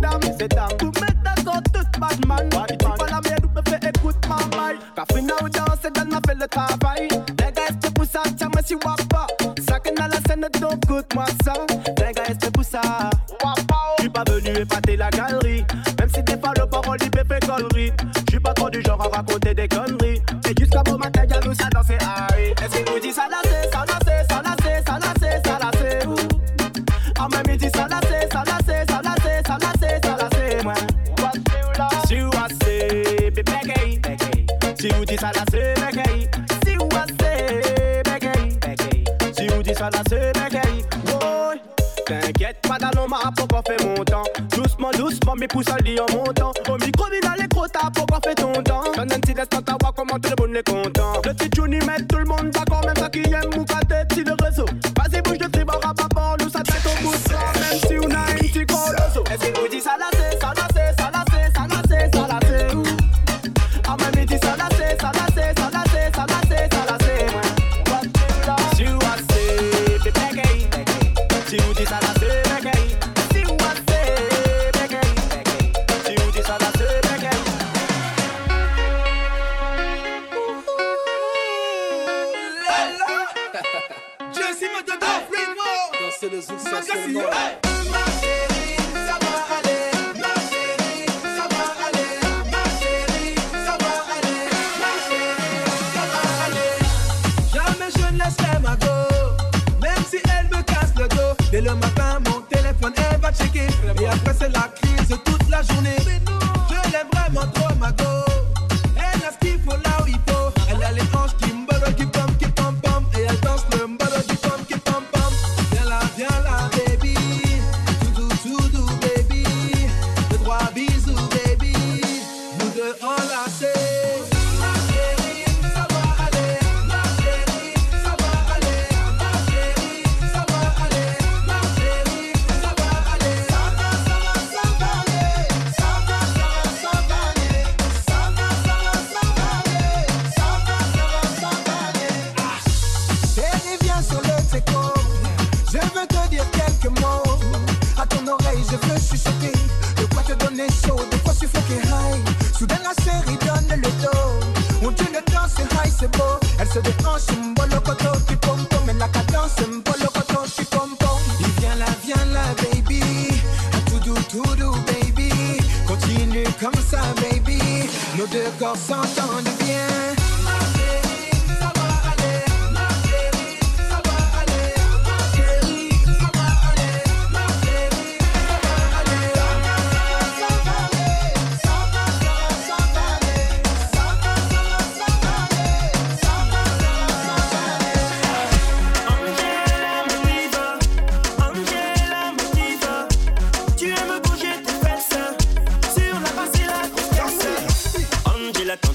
sedam Sedam Du vet det så tøft, bad man. Du faller med, du bør få et godt mamma Kaffe nå danse, den har felle travai Legger efter pussa, tja mens jeg wappa. Saken alle sender dog godt massa. Legger efter pussa Je suis pas venu épater la galerie. Même si t'es pas le parole, il fait connerie. Je suis pas trop du genre à raconter des conneries. Et jusqu'à bon matin, y'a nous ça danser Harry Est-ce qu'il nous dit ça la ma pourquoi fait mon temps. Doucement, doucement, mes pouces à en montant. Au micro, mina les gros t'as pourquoi fait ton temps. J'en ai un silence dans ta voix, comment tout le monde est content. Le petit Johnny met tout le monde d'accord Même ça qui aime ou quand t'es le réseau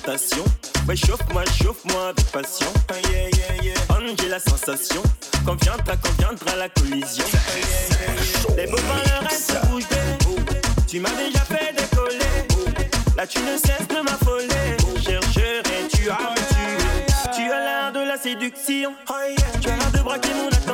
tentation. Ouais, chauffe-moi, chauffe-moi avec passion. Yeah, yeah, yeah. J'ai la sensation qu'on viendra, qu'on viendra la collision. Les beaux valeurs, elles se bougent. Tu m'as déjà fait décoller. Là, tu ne cesses de m'affoler. Chercherai, tu as me tuer? Tu as l'air de la séduction. Ah, tu as l'air de braquer mon attention.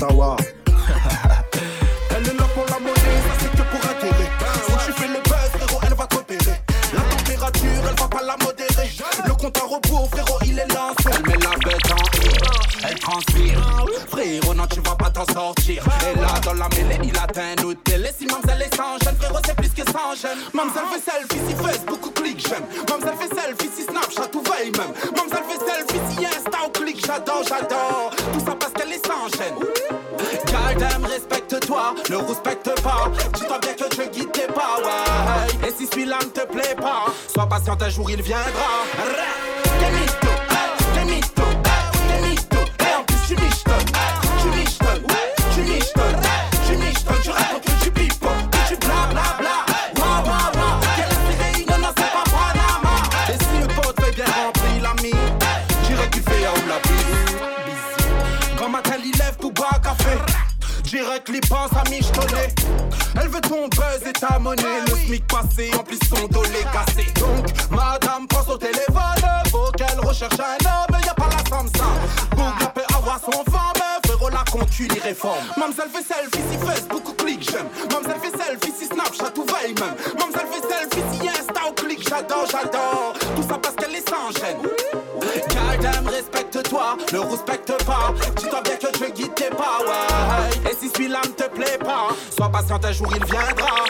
Ottawa. un jour il viendra. Elle veut ton buzz et ta monnaie. Ah Le SMIC passé, en plus son dolé cassé. Donc, madame, pense au téléphone. Faut qu'elle recherche un homme, y'a pas la Samsa. Google peut avoir son femme. Frérot, la concu, les réformes. Mamselle fait selfie si Facebook ou clique j'aime. Mamselle fait selfie si Snapchat ou veille même. Mamselle fait selfie si Insta ou clique j'adore, j'adore. Tout ça parce qu'elle est sans gêne. Madame, respecte-toi, ne respecte pas. Dis-toi bien que je guide tes pas, ouais. Et si celui-là ne te plaît pas, sois patient, un jour il viendra.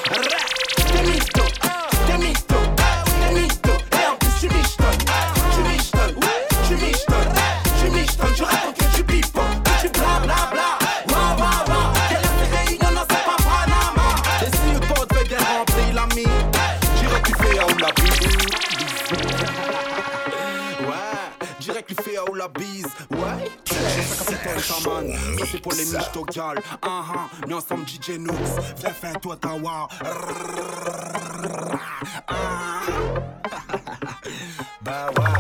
one. Ça c'est pour les michto girls. Ah, ah uh -huh. mis ensemble DJ Nooks. Viens, faire toi ta wow. Ah. bah ouais.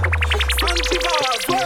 Santiba,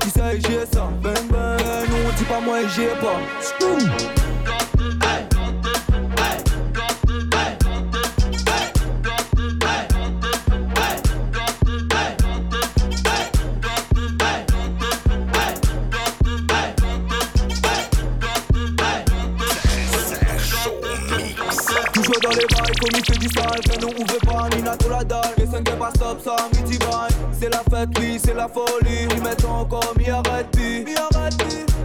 tu sais, j'ai ça. Ben, ben, non, dis pas moi, j'ai pas. Toujours dans les bails, comme il fait du sale, ben nous ouvrez pas, Nina tout la dalle. C'est la fête, oui, c'est la folie. Ils mettent encore mi arrêté.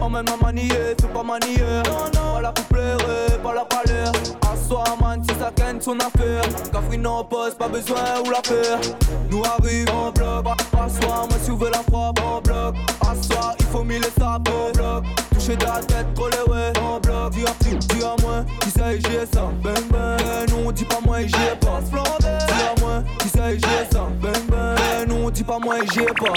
Emmène-moi manier, fais pas manier. Non, non, pas la coupleur, pas la soir, man, si ça son affaire. Cafrine en poste, pas besoin ou la peur. Nous arrivons en bloc, assoir, moi si vous voulez la frappe en bloc. Assoir, il faut mille sapes en bloc. Toucher de la tête, troller, ouais, en bloc. Dis à plus, dis à moins, qui sait, j'ai ça, bang. Non, dis pas moi, j'ai pas. Dis à moins, qui sait, j'ai ça, bang bang. Non, dis pas moi, j'ai pas.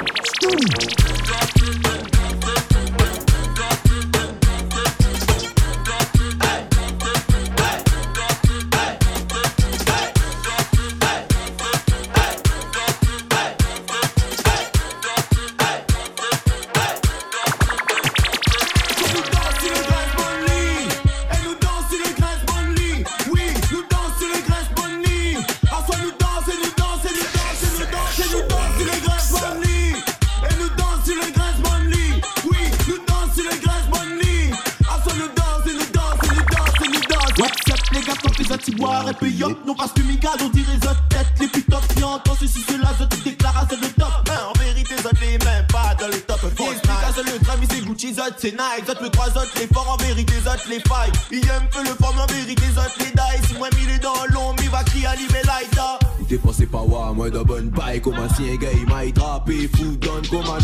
frappé, food done, go man,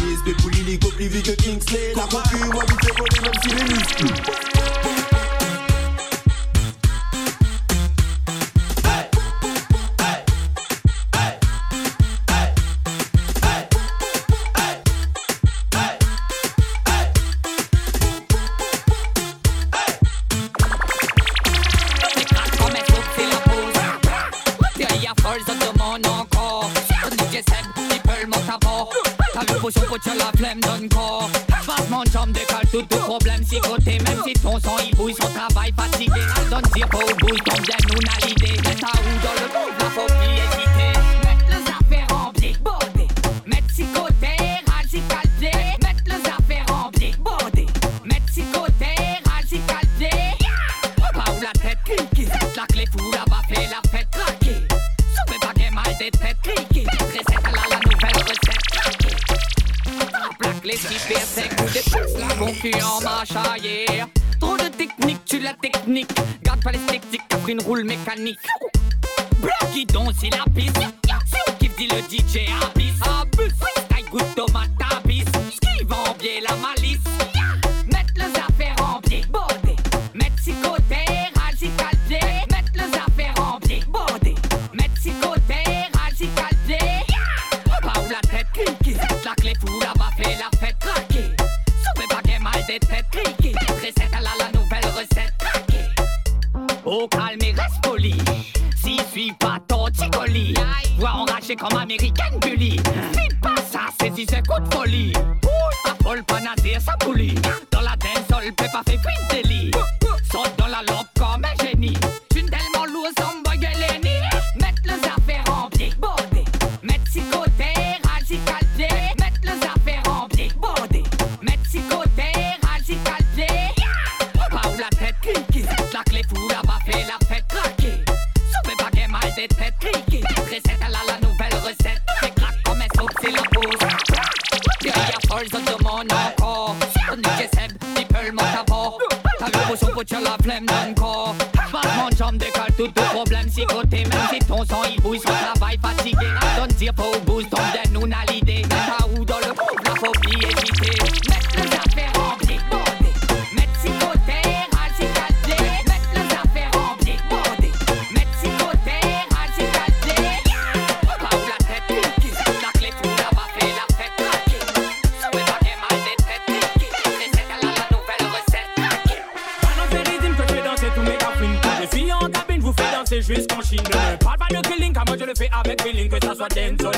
bouchon pour la flemme donne corps. Vachement de tout tout problème. Si côté Même si ton sang il bouille son travail fatigué. Donne tire ton bien nous n'a suis en marche. Trop de technique, tu la technique. Garde pas les techniques, t'as pris une roule mécanique. Bloc guidon, c'est la piste. Si on kiffe, dit le DJ. for them. So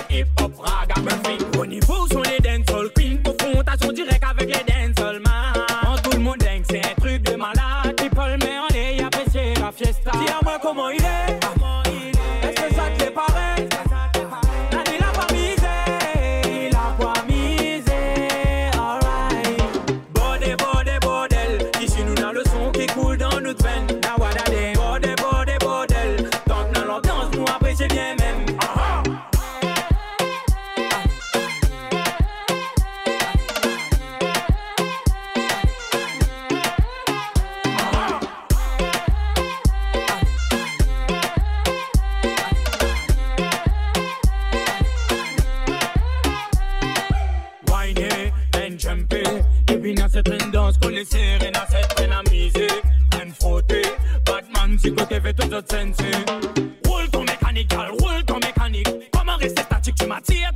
peine jumpé Et puis dans cette traîne danse qu'on les serre dans cette peine à miser frotter Batman si côté fait tout autre sensé Roule ton mécanique, roule ton mécanique Comment rester statique tu m'attires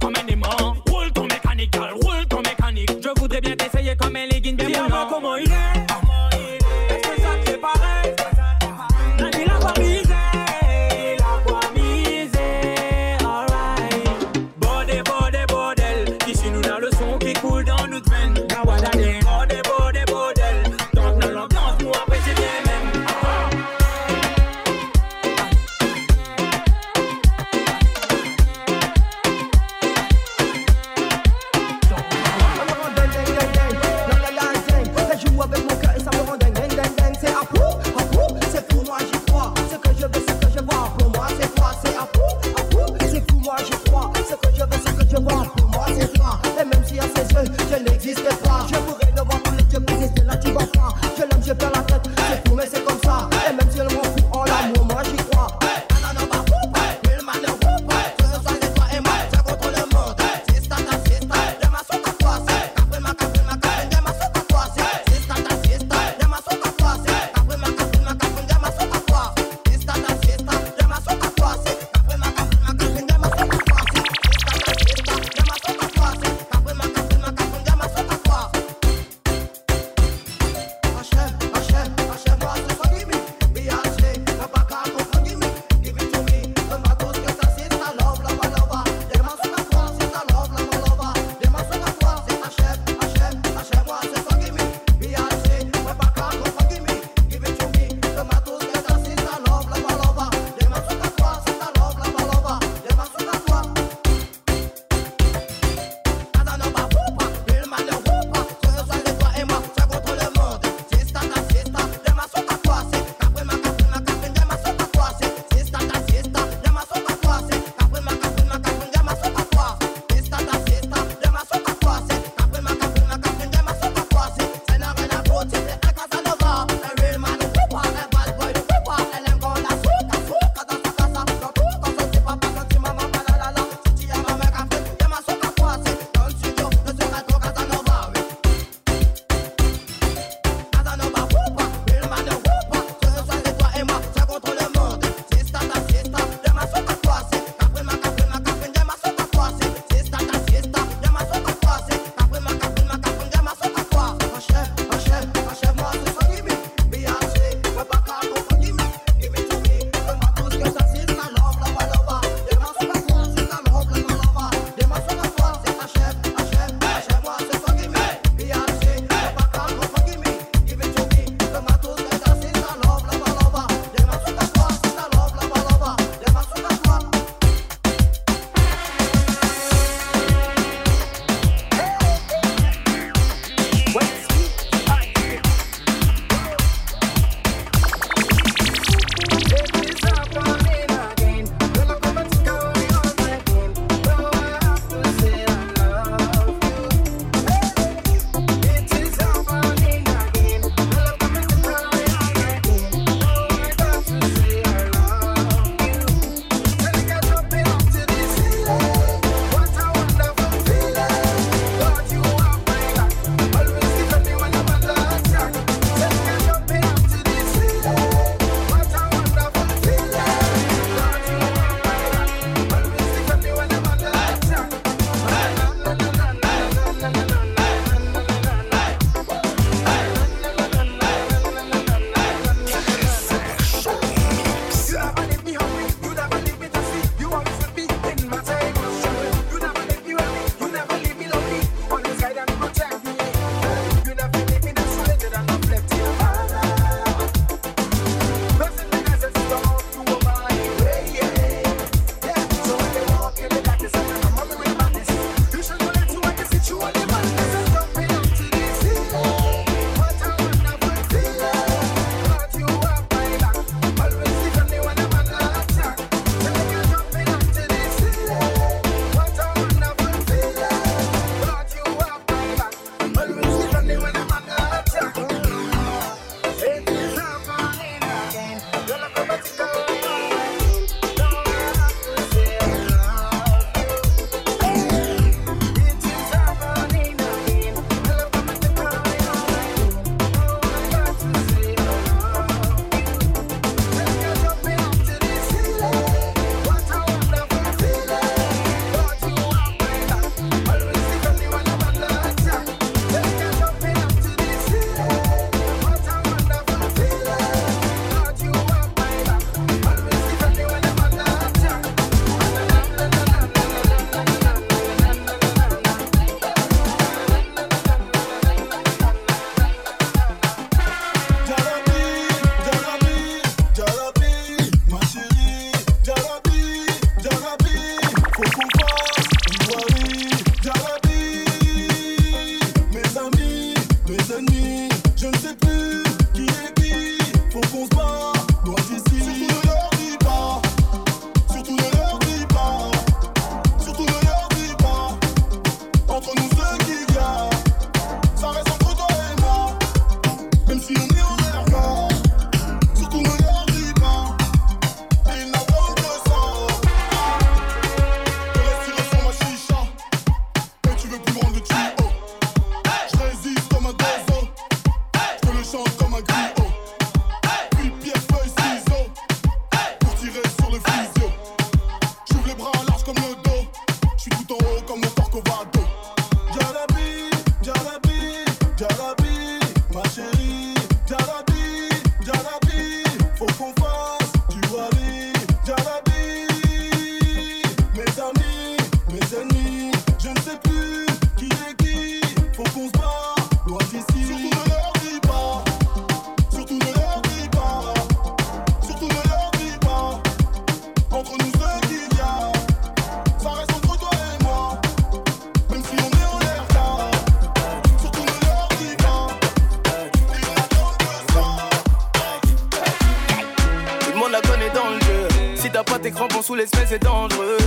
sous l'espèce, c'est dangereux.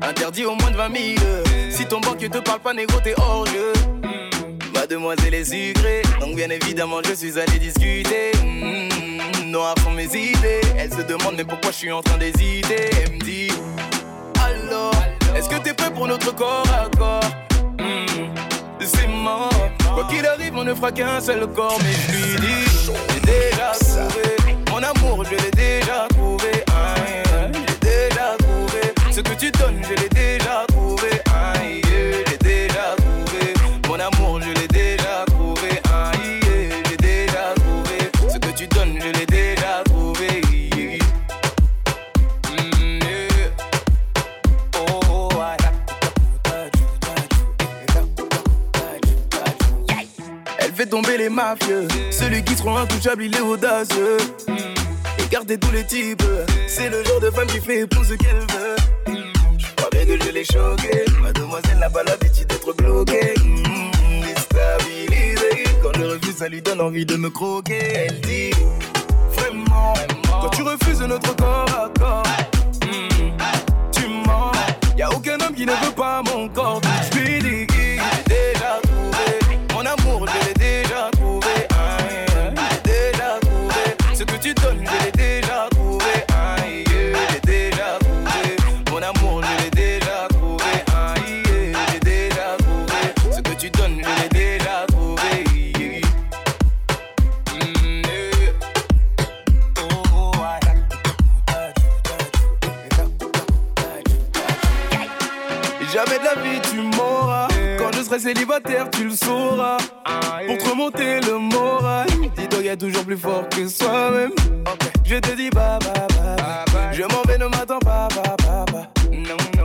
Interdit au moins de 20 000. Si ton banquier te parle pas négro, t'es hors jeu. Mademoiselle est sucrée, donc bien évidemment je suis allé discuter. Mmh, noir sont mes idées. Elle se demande mais pourquoi je suis en train d'hésiter? Elle me dit Alors, est-ce que t'es prêt pour notre corps à corps? Mmh, C'est mort. Quoi qu'il arrive, on ne fera qu'un seul corps. Mais je lui dis J'ai déjà trouvé mon amour, je l'ai trouvé. Déjà trouvé ce que tu donnes, je l'ai déjà trouvé. Aïe, J'ai déjà trouvé mon amour, je l'ai déjà trouvé. Aïe, J'ai déjà trouvé ce que tu donnes, je l'ai déjà trouvé. Mm. Oh, Elle fait tomber les mafieux. Celui qui sera intouchable, il est audacieux. Écartez tous les types. C'est le genre de femme qui fait pour ce qu'elle veut. Je l'ai choqué. Mademoiselle n'a pas l'habitude d'être bloquée? Mmh. Quand je refuse, ça lui donne envie de me croquer. Elle dit Vraiment, quand tu refuses notre corps à corps, mmh, tu mens. Y a aucun homme qui ne veut pas mon corps. Célibataire, tu le sauras. Pour te remonter le moral, dis-toi y a toujours plus fort que soi-même. Je te dis bah bah, bah. Je m'en vais, ne m'attends pas.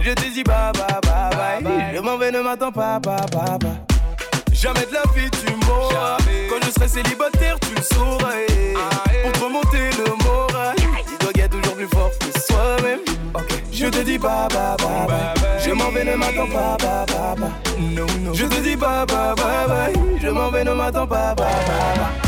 Je te dis bah bah, bah. Je m'en vais, ne m'attends pas. Jamais de la vie tu m'auras. Quand je serai célibataire, tu le sauras. Pour te remonter le moral, a toujours plus fort que soi-même. Je te dis bah bah bah bah. Je m'en vais, ne m'attends pas, bah bah bah. Non, non. Je te dis bah bah bah bah. Je m'en vais, ne m'attends pas, bah bah bah.